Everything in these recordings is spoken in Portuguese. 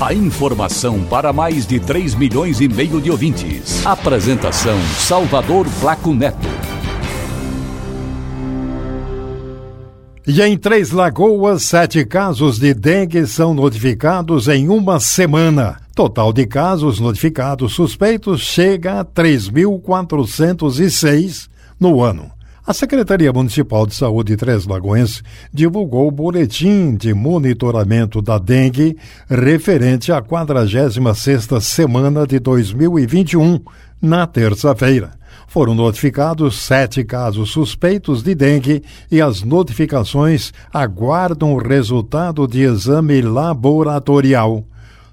A informação para mais de 3 milhões e meio de ouvintes. Apresentação Salvador Flaco Neto. E em Três Lagoas, sete casos de dengue são notificados em uma semana. Total de casos notificados suspeitos chega a 3.406 no ano. A Secretaria Municipal de Saúde de Três Lagoas divulgou o boletim de monitoramento da dengue referente à 46ª semana de 2021, na terça-feira. Foram notificados sete casos suspeitos de dengue e as notificações aguardam o resultado de exame laboratorial.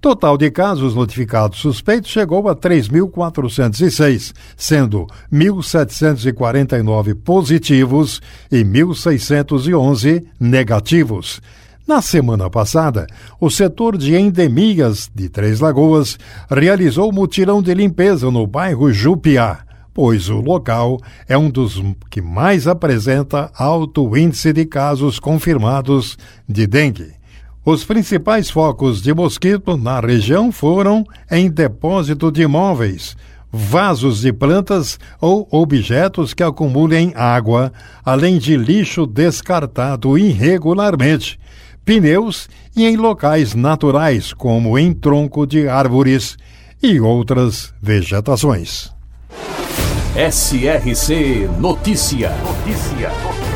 Total de casos notificados suspeitos chegou a 3.406, sendo 1.749 positivos e 1.611 negativos. Na semana passada, o setor de endemias de Três Lagoas realizou mutirão de limpeza no bairro Jupiá, pois o local é um dos que mais apresenta alto índice de casos confirmados de dengue. Os principais focos de mosquito na região foram em depósito de imóveis, vasos de plantas ou objetos que acumulem água, além de lixo descartado irregularmente, pneus e em locais naturais, como em tronco de árvores e outras vegetações. SRC Notícia. Notícia.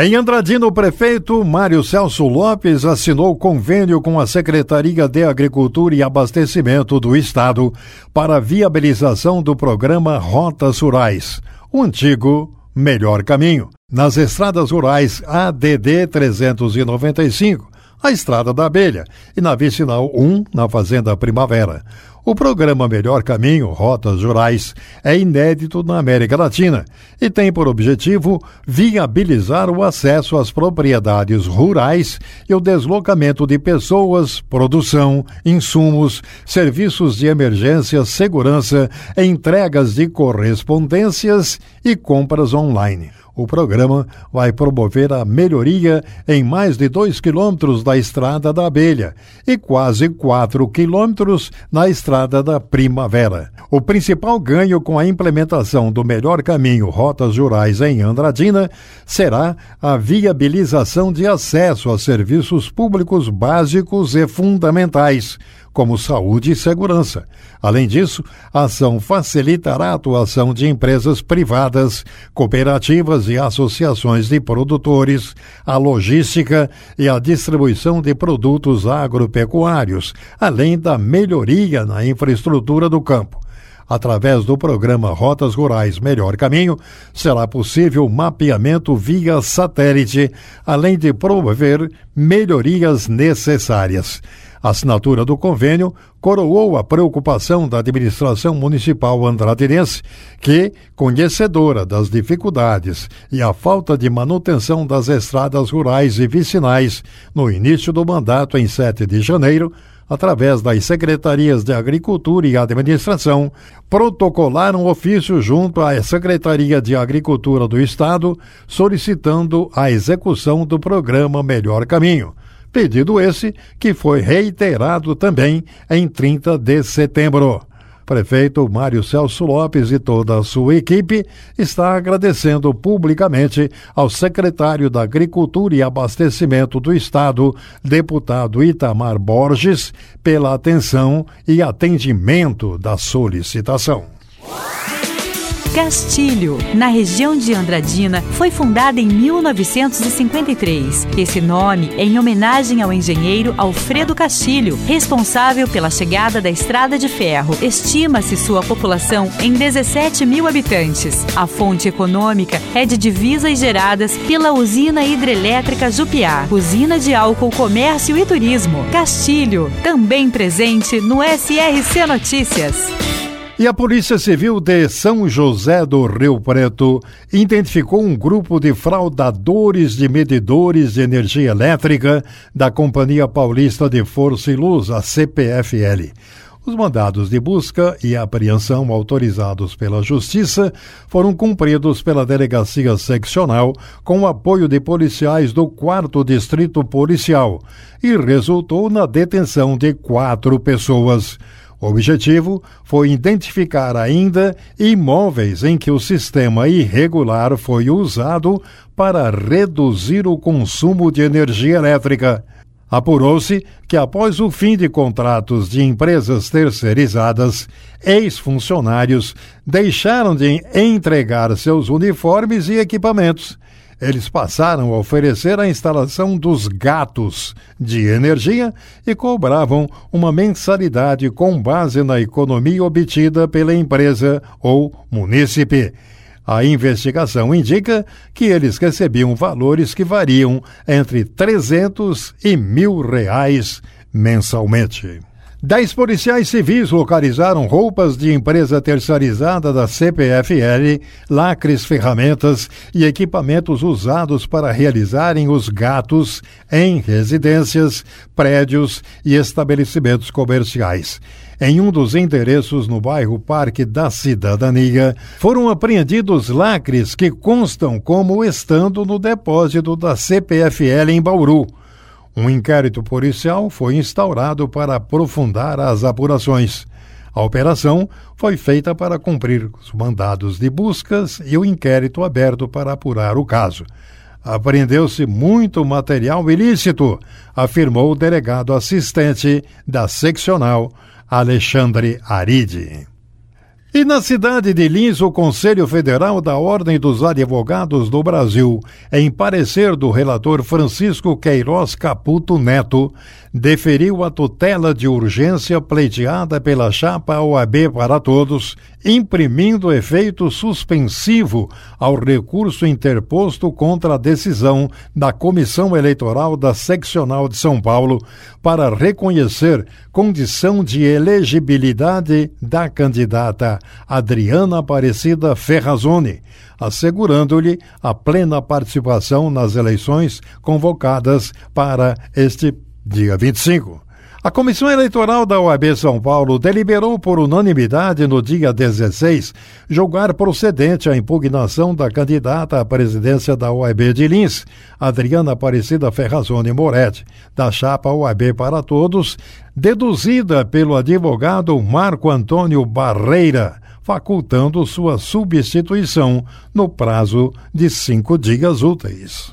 Em Andradina, o prefeito Mário Celso Lopes assinou convênio com a Secretaria de Agricultura e Abastecimento do Estado para a viabilização do programa Rotas Rurais, o antigo Melhor Caminho. Nas estradas rurais ADD 395, a Estrada da Abelha, e na Vicinal 1, na Fazenda Primavera. O programa Melhor Caminho Rotas Rurais é inédito na América Latina e tem por objetivo viabilizar o acesso às propriedades rurais e o deslocamento de pessoas, produção, insumos, serviços de emergência, segurança, entregas de correspondências e compras online. O programa vai promover a melhoria em mais de 2 quilômetros da Estrada da Abelha e quase 4 quilômetros na Estrada da Primavera. O principal ganho com a implementação do melhor caminho Rotas Rurais em Andradina será a viabilização de acesso a serviços públicos básicos e fundamentais como saúde e segurança. Além disso, a ação facilitará a atuação de empresas privadas, cooperativas e associações de produtores, a logística e a distribuição de produtos agropecuários, além da melhoria na infraestrutura do campo. Através do programa Rotas Rurais Melhor Caminho, será possível mapeamento via satélite, além de promover melhorias necessárias. A assinatura do convênio coroou a preocupação da administração municipal andradense, que, conhecedora das dificuldades e a falta de manutenção das estradas rurais e vicinais no início do mandato em 7 de janeiro, através das secretarias de Agricultura e Administração, protocolaram ofício junto à Secretaria de Agricultura do Estado, solicitando a execução do programa Melhor Caminho Pedido esse que foi reiterado também em 30 de setembro. Prefeito Mário Celso Lopes e toda a sua equipe está agradecendo publicamente ao secretário da Agricultura e Abastecimento do Estado, deputado Itamar Borges, pela atenção e atendimento da solicitação. Castilho, na região de Andradina, foi fundada em 1953. Esse nome é em homenagem ao engenheiro Alfredo Castilho, responsável pela chegada da estrada de ferro. Estima-se sua população em 17 mil habitantes. A fonte econômica é de divisas geradas pela usina hidrelétrica Jupiá, usina de álcool, comércio e turismo. Castilho, também presente no SRC Notícias. E a Polícia Civil de São José do Rio Preto identificou um grupo de fraudadores de medidores de energia elétrica da Companhia Paulista de Força e Luz, a CPFL. Os mandados de busca e apreensão autorizados pela Justiça foram cumpridos pela Delegacia Seccional com o apoio de policiais do 4 Distrito Policial e resultou na detenção de quatro pessoas. O objetivo foi identificar ainda imóveis em que o sistema irregular foi usado para reduzir o consumo de energia elétrica. Apurou-se que, após o fim de contratos de empresas terceirizadas, ex-funcionários deixaram de entregar seus uniformes e equipamentos eles passaram a oferecer a instalação dos gatos de energia e cobravam uma mensalidade com base na economia obtida pela empresa ou munícipe. A investigação indica que eles recebiam valores que variam entre 300 e mil reais mensalmente. Dez policiais civis localizaram roupas de empresa terceirizada da CPFL, lacres, ferramentas e equipamentos usados para realizarem os gatos em residências, prédios e estabelecimentos comerciais. Em um dos endereços no bairro Parque da Cidadania, foram apreendidos lacres que constam como estando no depósito da CPFL em Bauru. Um inquérito policial foi instaurado para aprofundar as apurações. A operação foi feita para cumprir os mandados de buscas e o inquérito aberto para apurar o caso. Apreendeu-se muito material ilícito, afirmou o delegado assistente da seccional Alexandre Aride. E na cidade de Lins, o Conselho Federal da Ordem dos Advogados do Brasil, em parecer do relator Francisco Queiroz Caputo Neto, deferiu a tutela de urgência pleiteada pela chapa OAB para todos, imprimindo efeito suspensivo ao recurso interposto contra a decisão da Comissão Eleitoral da Seccional de São Paulo para reconhecer condição de elegibilidade da candidata Adriana Aparecida Ferrazone, assegurando-lhe a plena participação nas eleições convocadas para este dia 25. A Comissão Eleitoral da OAB São Paulo deliberou por unanimidade no dia 16 julgar procedente a impugnação da candidata à presidência da OAB de Lins, Adriana Aparecida Ferrazone Moretti, da chapa OAB para Todos, deduzida pelo advogado Marco Antônio Barreira, facultando sua substituição no prazo de cinco dias úteis.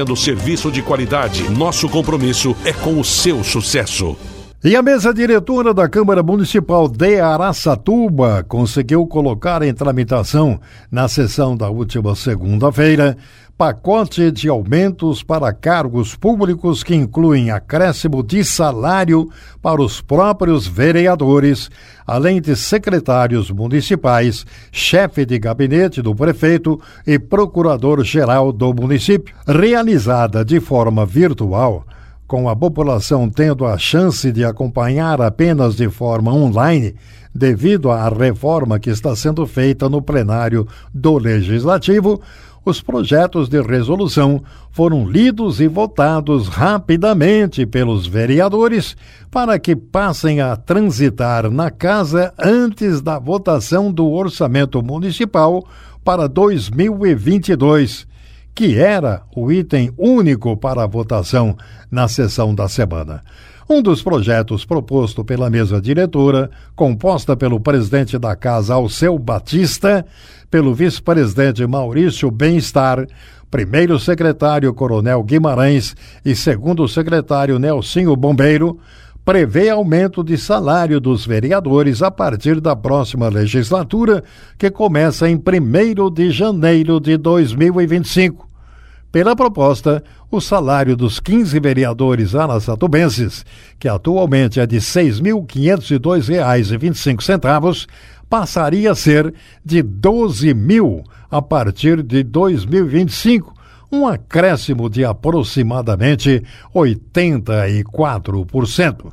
oferecendo serviço de qualidade. Nosso compromisso é com o seu sucesso. E a mesa diretora da Câmara Municipal de Araçatuba conseguiu colocar em tramitação, na sessão da última segunda-feira, pacote de aumentos para cargos públicos que incluem acréscimo de salário para os próprios vereadores, além de secretários municipais, chefe de gabinete do prefeito e procurador-geral do município. Realizada de forma virtual, com a população tendo a chance de acompanhar apenas de forma online, devido à reforma que está sendo feita no plenário do Legislativo, os projetos de resolução foram lidos e votados rapidamente pelos vereadores para que passem a transitar na casa antes da votação do orçamento municipal para 2022, que era o item único para a votação na sessão da semana. Um dos projetos proposto pela mesa diretora, composta pelo presidente da casa Alceu Batista, pelo vice-presidente Maurício Bem-Estar, primeiro secretário Coronel Guimarães e segundo secretário Nelsinho Bombeiro, prevê aumento de salário dos vereadores a partir da próxima legislatura, que começa em 1 de janeiro de 2025. Pela proposta, o salário dos 15 vereadores anassatubenses, que atualmente é de R$ 6.502,25, passaria a ser de R$ 12 mil a partir de 2025, um acréscimo de aproximadamente 84%.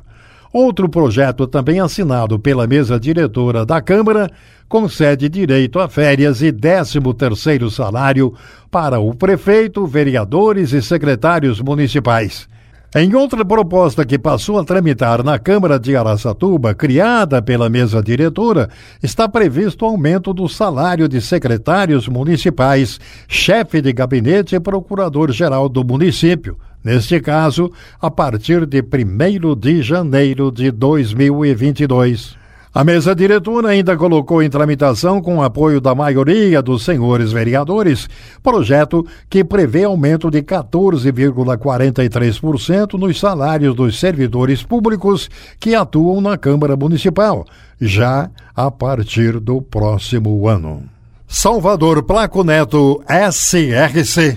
Outro projeto, também assinado pela mesa diretora da Câmara, concede direito a férias e 13º salário para o prefeito, vereadores e secretários municipais. Em outra proposta que passou a tramitar na Câmara de Araçatuba, criada pela mesa diretora, está previsto o aumento do salário de secretários municipais, chefe de gabinete e procurador-geral do município. Neste caso, a partir de 1 de janeiro de 2022. A mesa diretora ainda colocou em tramitação, com o apoio da maioria dos senhores vereadores, projeto que prevê aumento de 14,43% nos salários dos servidores públicos que atuam na Câmara Municipal, já a partir do próximo ano. Salvador Placo Neto, SRC.